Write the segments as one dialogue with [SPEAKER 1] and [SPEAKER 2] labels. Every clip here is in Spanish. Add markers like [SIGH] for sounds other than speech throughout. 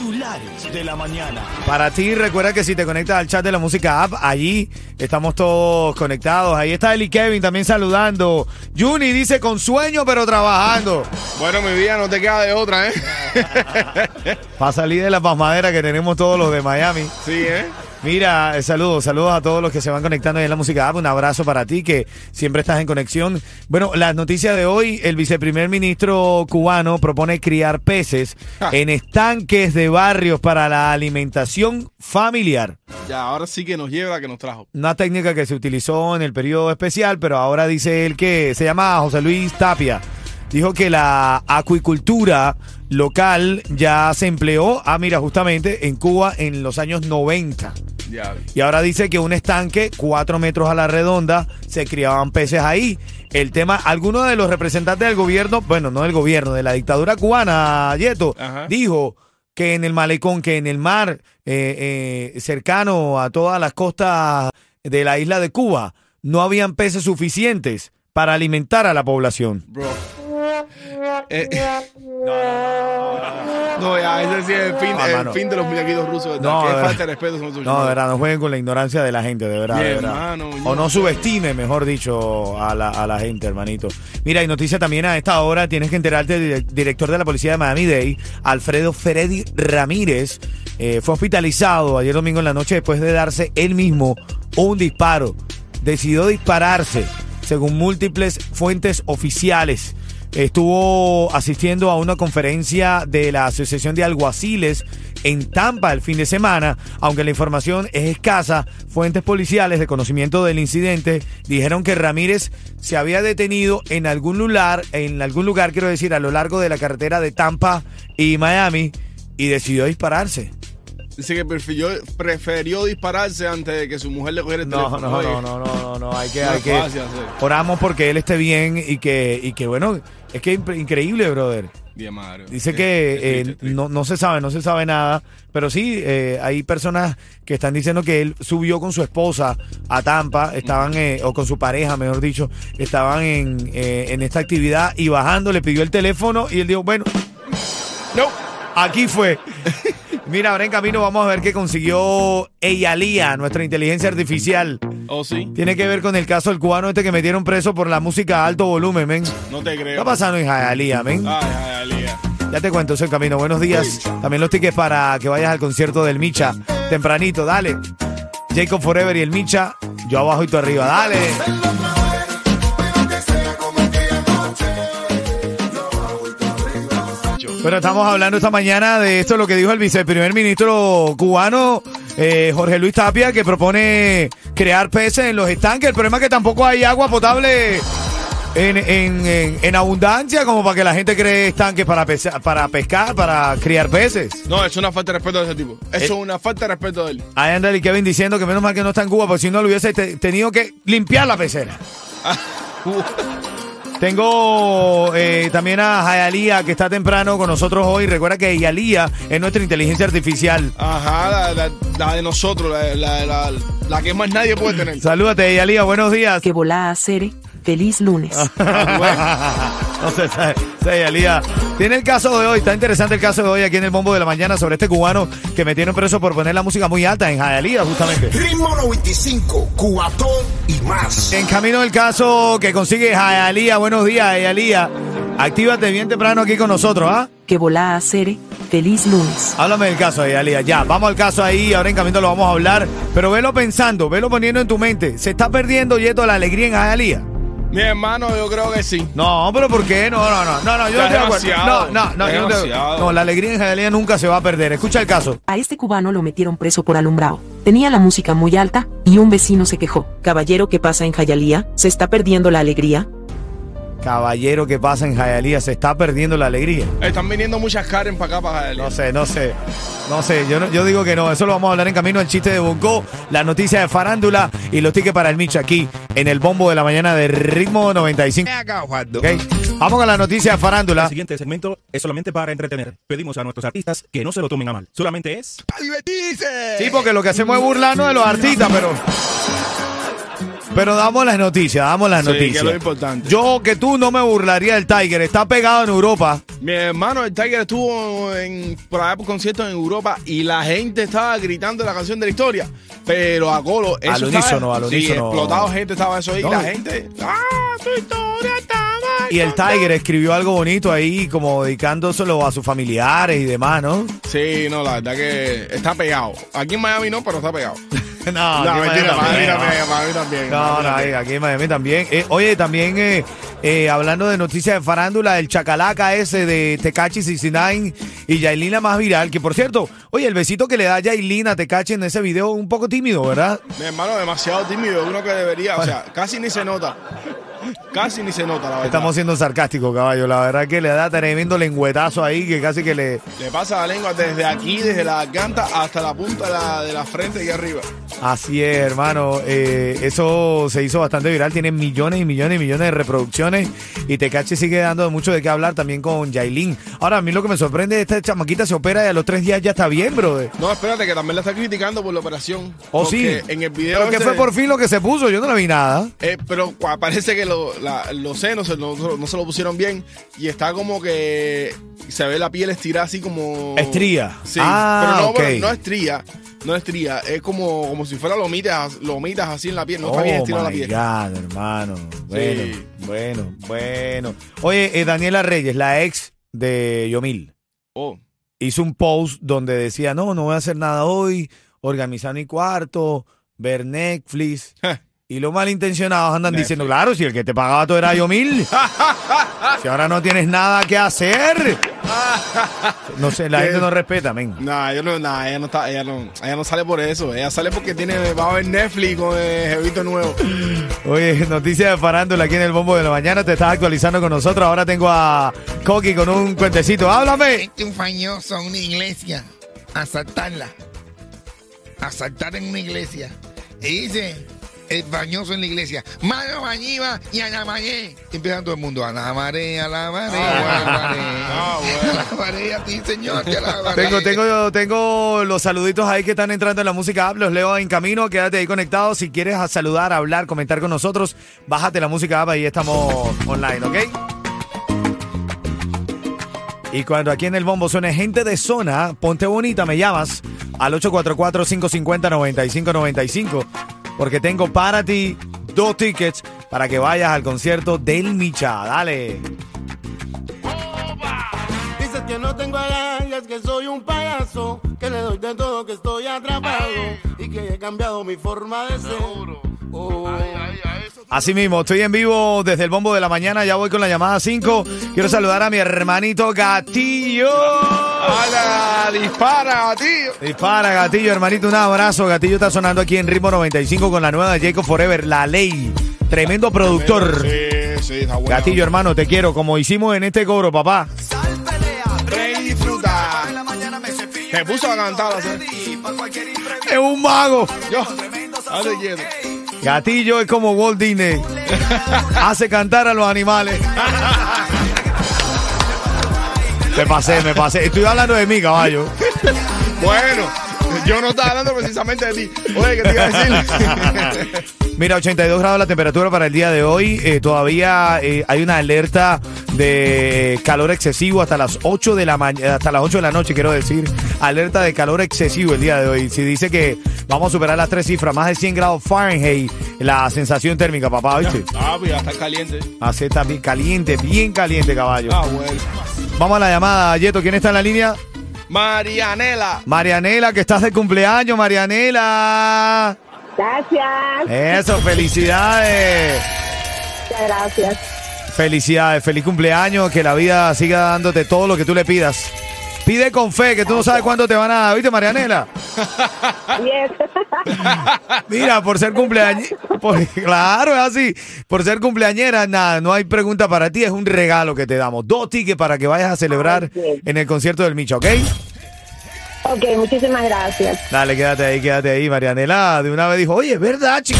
[SPEAKER 1] Titulares de la mañana.
[SPEAKER 2] Para ti, recuerda que si te conectas al chat de la música app, allí estamos todos conectados. Ahí está Eli Kevin también saludando. Juni dice con sueño pero trabajando.
[SPEAKER 3] Bueno, mi vida no te queda de otra, ¿eh? [LAUGHS]
[SPEAKER 2] Para salir de la pasmadera que tenemos todos los de Miami.
[SPEAKER 3] Sí, ¿eh?
[SPEAKER 2] Mira, eh, saludos, saludos a todos los que se van conectando ahí en la música app. Un abrazo para ti que siempre estás en conexión. Bueno, las noticias de hoy, el viceprimer ministro cubano propone criar peces
[SPEAKER 3] Ja.
[SPEAKER 2] en estanques de barrios para la alimentación familiar.
[SPEAKER 3] Ya, ahora sí que nos lleva la que nos trajo.
[SPEAKER 2] Una técnica que se utilizó en el periodo especial, pero ahora dice él que se llama José Luis Tapia. Dijo que la acuicultura local ya se empleó, ah, mira, justamente en Cuba en los años 90.
[SPEAKER 3] Ya.
[SPEAKER 2] Y ahora dice que un estanque, cuatro metros a la redonda, se criaban peces ahí. El tema, algunos de los representantes del gobierno, bueno, no del gobierno, de la dictadura cubana, Yeto,
[SPEAKER 3] Ajá.
[SPEAKER 2] dijo que en el malecón, que en el mar eh, eh, cercano a todas las costas de la isla de Cuba, no habían peces suficientes para alimentar a la población.
[SPEAKER 3] Bro. Eh, [LAUGHS] [LAUGHS] no, ya, ese sí es el fin,
[SPEAKER 2] Ah,
[SPEAKER 3] el
[SPEAKER 2] mano.
[SPEAKER 3] fin de los muñequitos rusos.
[SPEAKER 2] No,
[SPEAKER 3] No, Qué
[SPEAKER 2] de
[SPEAKER 3] falta de respeto son
[SPEAKER 2] No, de verdad, no jueguen con la ignorancia de la gente, de verdad.
[SPEAKER 3] Mi
[SPEAKER 2] de verdad.
[SPEAKER 3] hermano,
[SPEAKER 2] o no
[SPEAKER 3] no.
[SPEAKER 2] subestime, mejor dicho, a la, a la gente, hermanito. Mira, y noticia también a esta hora, tienes que enterarte, el director de la policía de Miami-Dade, Alfredo Freddy Ramírez, eh, fue hospitalizado ayer domingo en la noche después de darse él mismo un disparo. Decidió dispararse, según múltiples fuentes oficiales estuvo asistiendo a una conferencia de la Asociación de Alguaciles en Tampa el fin de semana, aunque la información es escasa, fuentes policiales de conocimiento del incidente dijeron que Ramírez se había detenido en algún lugar, en algún lugar quiero decir, a lo largo de la carretera de Tampa y Miami y decidió dispararse.
[SPEAKER 3] Dice que prefirió, prefirió dispararse antes de que su mujer le cogiera el
[SPEAKER 2] No,
[SPEAKER 3] teléfono.
[SPEAKER 2] no, no, no, no, no, no, hay que,
[SPEAKER 3] No
[SPEAKER 2] hay que oramos porque él esté bien y que, y que bueno, es que increíble, brother. Dice que eh, no, no se sabe, no se sabe nada, pero sí, eh, hay personas que están diciendo que él subió con su esposa a Tampa, estaban, eh, o con su pareja, mejor dicho, estaban en, eh, en esta actividad y bajando le pidió el teléfono y él dijo, bueno,
[SPEAKER 3] No.
[SPEAKER 2] aquí fue. [LAUGHS] Mira, ahora en camino vamos a ver qué consiguió Eyalía, nuestra inteligencia artificial.
[SPEAKER 3] Oh, sí.
[SPEAKER 2] Tiene que ver con el caso del cubano este que metieron preso por la música a alto volumen, men. ¿Qué
[SPEAKER 3] No te creo.
[SPEAKER 2] está pasando en Hialeah, men?
[SPEAKER 3] Ay, ay.
[SPEAKER 2] Ya te cuento eso en camino. Buenos días. También los tickets para que vayas al concierto del Micha. Tempranito, dale. Jacob Forever y el Micha. Yo abajo y tú arriba. Dale. Pero estamos hablando esta mañana de esto, lo que dijo el viceprimer ministro cubano, eh, Jorge Luis Tapia, que propone crear peces en los estanques. El problema es que tampoco hay agua potable en, en- en- en abundancia como para que la gente cree estanques para, pesa- para pescar, para criar peces.
[SPEAKER 3] No, es una falta de respeto de ese tipo. Eso
[SPEAKER 2] Eh.
[SPEAKER 3] es una falta de respeto de él.
[SPEAKER 2] Ahí anda el Kevin diciendo que menos mal que no está en Cuba, porque si no lo hubiese te- tenido que limpiar la pecera. [LAUGHS] [LAUGHS] Tengo eh, también a Jayalía que está temprano con nosotros hoy. Recuerda que Jayalía es nuestra inteligencia artificial.
[SPEAKER 3] Ajá, la, la- la de nosotros, la, la, la- la que más nadie puede tener.
[SPEAKER 2] Salúdate, Jayalía, buenos días.
[SPEAKER 4] que volá a Cere. Feliz lunes. [LAUGHS]
[SPEAKER 2] no sé, sé, sé, Jayalía. Tiene el caso de hoy, está interesante el caso de hoy aquí en el Bombo de la Mañana sobre este cubano que metieron preso por poner la música muy alta en Jayalía, justamente.
[SPEAKER 5] Ritmo 95, Cubatón y más.
[SPEAKER 2] En camino el caso que consigue Jayalía. Buenos días, Jayalía. Actívate bien temprano aquí con nosotros, ¿ah?
[SPEAKER 4] que volá a Cere. Feliz lunes.
[SPEAKER 2] Háblame del caso, Jayalía. Ya, vamos al caso ahí. Ahora en camino lo vamos a hablar. Pero velo pensando, velo poniendo en tu mente. ¿Se está perdiendo, Yeto, la alegría en Jayalía?
[SPEAKER 3] Mi hermano, yo creo que sí.
[SPEAKER 2] No, pero ¿por qué? No, no, no, no, no, yo no estoy de acuerdo. No, no, no, yo no, estoy- no, la alegría en Jayalía nunca se va a perder. Escucha el caso.
[SPEAKER 4] A este cubano lo metieron preso por alumbrado. Tenía la música muy alta y un vecino se quejó. Caballero, ¿qué pasa en Jayalía? ¿Se está perdiendo la alegría?
[SPEAKER 2] Caballero, ¿qué pasa en Jayalía? Se está perdiendo la alegría.
[SPEAKER 3] Están viniendo muchas Karen para acá, para
[SPEAKER 2] No sé, no sé. No sé, yo, no- yo digo que no. Eso lo vamos a hablar en camino. El chiste de Bongo, la noticia de farándula y los tickets para el Micho aquí en el bombo de la mañana de ritmo 95.
[SPEAKER 5] Acá, Juando.
[SPEAKER 2] ¿ok? Vamos con la noticia farándula.
[SPEAKER 6] El siguiente segmento es solamente para entretener. Pedimos a nuestros artistas que no se lo tomen a mal. Solamente es
[SPEAKER 5] ¡A divertirse!
[SPEAKER 2] Sí, porque lo que hacemos es burlarnos de los artistas, pero. Pero damos las noticias, damos las
[SPEAKER 3] Sí, que
[SPEAKER 2] noticias.
[SPEAKER 3] es lo importante.
[SPEAKER 2] Yo que tú no me burlaría del Tiger, está pegado en Europa.
[SPEAKER 3] Mi hermano, el Tiger estuvo en, por allá por conciertos en Europa y la gente estaba gritando la canción de la historia. Pero a Colo, eso
[SPEAKER 2] Al unísono, al
[SPEAKER 3] Sí,
[SPEAKER 2] unísono.
[SPEAKER 3] explotado gente estaba eso ahí.
[SPEAKER 2] No.
[SPEAKER 3] Y la gente, ¡ah, tu historia estaba!
[SPEAKER 2] Y el Tiger escribió algo bonito ahí, como dedicándoselo a sus familiares y demás, ¿no?
[SPEAKER 3] Sí, no, la verdad que está pegado. Aquí en Miami no, pero está pegado.
[SPEAKER 2] No, [LAUGHS]
[SPEAKER 3] No,
[SPEAKER 2] aquí en
[SPEAKER 3] mentira,
[SPEAKER 2] Miami
[SPEAKER 3] Miami
[SPEAKER 2] también,
[SPEAKER 3] también, Miami también.
[SPEAKER 2] No, no, ahí, aquí en Miami también. Eh, oye, también eh, eh, hablando de noticias de farándula, el chacalaca ese de Tecachi 69 y Yailin la más viral, que por cierto, oye, el besito que le da Yailin a Tecachi en ese video, un poco tímido, ¿verdad?
[SPEAKER 3] Mi hermano, demasiado tímido, uno que debería, o sea, casi ni se nota. Casi ni se nota, la verdad.
[SPEAKER 2] Estamos siendo sarcásticos, caballo. La verdad que le da tremendo lengüetazo ahí que casi que le...
[SPEAKER 3] Le pasa la lengua desde aquí, desde la garganta hasta la punta de la, de la frente y arriba.
[SPEAKER 2] Así es, hermano. Eh, eso se hizo bastante viral. Tiene millones y millones y millones de reproducciones. Y Tecachi sigue dando mucho de qué hablar también con Yailin. Ahora, a mí lo que me sorprende es que esta chamaquita se opera y a los tres días ya está bien, brother.
[SPEAKER 3] No, espérate, que también la está criticando por la operación.
[SPEAKER 2] ¿Oh, sí?
[SPEAKER 3] En el video.
[SPEAKER 2] Pero que fue por fin lo que se puso. Yo no le vi nada.
[SPEAKER 3] Eh, pero parece que lo- la- los senos se- no, no se lo pusieron bien y está como que se ve la piel estirada así como...
[SPEAKER 2] Estría.
[SPEAKER 3] Sí,
[SPEAKER 2] Ah,
[SPEAKER 3] pero no,
[SPEAKER 2] ok.
[SPEAKER 3] pero no estría, no estría, es como, como si fuera lomitas, lomitas así en la piel, no está bien
[SPEAKER 2] oh,
[SPEAKER 3] estirada la piel.
[SPEAKER 2] God, hermano. Bueno,
[SPEAKER 3] Sí.
[SPEAKER 2] bueno, bueno. Oye, eh, Daniela Reyes, la ex de Yomil.
[SPEAKER 3] Oh,
[SPEAKER 2] hizo un post donde decía, no, no voy a hacer nada hoy, organizar mi cuarto, ver Netflix. Y los malintencionados andan
[SPEAKER 3] Netflix.
[SPEAKER 2] diciendo, claro, si el que te pagaba todo era yo mil. [LAUGHS] si ahora no tienes nada que hacer. No sé, la
[SPEAKER 3] ¿Qué?
[SPEAKER 2] gente no respeta, men.
[SPEAKER 3] Nah, ella no, nah, ella no está, ella no, ella no sale por eso, ella sale porque tiene, va a ver Netflix con el jevito nuevo.
[SPEAKER 2] Oye, noticias de farándula aquí en el Bombo de la Mañana. Te estás actualizando con nosotros. Ahora tengo a Coqui con un cuentecito. ¡Háblame!
[SPEAKER 7] Un fañoso a una iglesia, asaltarla, asaltar en una iglesia. Y dice el fañoso en la iglesia, mano bañiva y alamaré. Y empieza todo el mundo, alamaré, alamaré, alamaré.
[SPEAKER 3] Ah, bueno.
[SPEAKER 7] Alamaré a ti, Señor, te alabaré.
[SPEAKER 2] Tengo, tengo, tengo los saluditos ahí que están entrando en la música app, los leo en camino, quédate ahí conectado. Si quieres a saludar, hablar, comentar con nosotros, bájate la música app, ahí estamos online, ¿ok? Y cuando aquí en el bombo suene gente de zona, ponte bonita, me llamas al 844-550-9595, porque tengo para ti dos tickets para que vayas al concierto del Micha. Dale.
[SPEAKER 8] Dices que no tengo agallas, que soy un payaso, que le doy de todo, que estoy atrapado y que he cambiado mi forma de ser.
[SPEAKER 2] Así mismo, estoy en vivo desde el bombo de la mañana, ya voy con la llamada 5. Quiero saludar a mi hermanito Gatillo.
[SPEAKER 3] ¡Hala! ¡Dispara, tío!
[SPEAKER 2] Dispara, Gatillo, hermanito, un abrazo. Gatillo está sonando aquí en Ritmo 95 con la nueva de Jacob Forever, La Ley. Tremendo productor.
[SPEAKER 3] Sí, sí, está bueno.
[SPEAKER 2] Gatillo, hermano, te quiero, como hicimos en este coro, papá.
[SPEAKER 3] Rey disfruta. Se puso a cantar.
[SPEAKER 2] Es un mago.
[SPEAKER 3] Yo.
[SPEAKER 2] Gatillo es como Walt Disney. Hace cantar a los animales. Me pasé, me pasé. Estoy hablando de mí, caballo.
[SPEAKER 3] Bueno, [LAUGHS] yo no estaba hablando precisamente de ti. Oye, ¿qué te iba a decir? [LAUGHS]
[SPEAKER 2] Mira, 82 grados la temperatura para el día de hoy. Eh, todavía eh, hay una alerta de calor excesivo hasta las 8 de la mañana, hasta las 8 de la noche, quiero decir. Alerta de calor excesivo el día de hoy. Si dice que vamos a superar las tres cifras, más de 100 grados Fahrenheit, la sensación térmica, papá, ¿viste?
[SPEAKER 3] Ah, pues ya está caliente.
[SPEAKER 2] Hace también caliente, bien caliente, caballo.
[SPEAKER 3] Ah, bueno.
[SPEAKER 2] Vamos a la llamada, Yeto. ¿Quién está en la línea?
[SPEAKER 3] Marianela.
[SPEAKER 2] Marianela, que estás de cumpleaños, Marianela.
[SPEAKER 9] Gracias,
[SPEAKER 2] Eso, felicidades.
[SPEAKER 9] muchas gracias.
[SPEAKER 2] Felicidades, feliz cumpleaños, que la vida siga dándote todo lo que tú le pidas. Pide con fe, que tú no sabes cuándo te van a dar. ¿Viste, Marianela?
[SPEAKER 9] Yes.
[SPEAKER 2] Mira, por ser cumpleañera. Claro, es así. Por ser cumpleañera, nada, no hay pregunta para ti. Es un regalo que te damos. Dos tickets para que vayas a celebrar en el concierto del Micho, ¿ok?
[SPEAKER 9] ok, muchísimas gracias.
[SPEAKER 2] Dale, quédate ahí, quédate ahí. Marianela de una vez dijo, oye, es verdad, chico.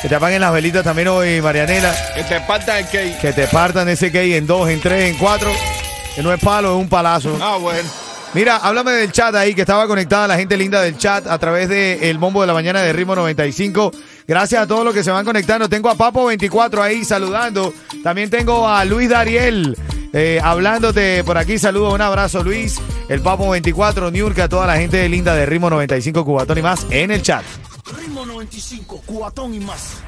[SPEAKER 2] que te apaguen las velitas también hoy, Marianela.
[SPEAKER 3] Que te partan el cake.
[SPEAKER 2] Que te partan ese cake en dos, en tres, en cuatro. Que no es palo, es un palazo.
[SPEAKER 3] Ah, bueno.
[SPEAKER 2] Mira, háblame del chat ahí, que estaba conectada la gente linda del chat a través de el bombo de la mañana de Ritmo 95. Gracias a todos los que se van conectando. Tengo a Papo24 ahí saludando. También tengo a Luis Dariel eh, hablándote por aquí. Saludos, un abrazo, Luis. El Papo24, Niurka, a toda la gente linda de Ritmo 95, Cubatón y más en el chat.
[SPEAKER 8] Ritmo 95, cuatón y más.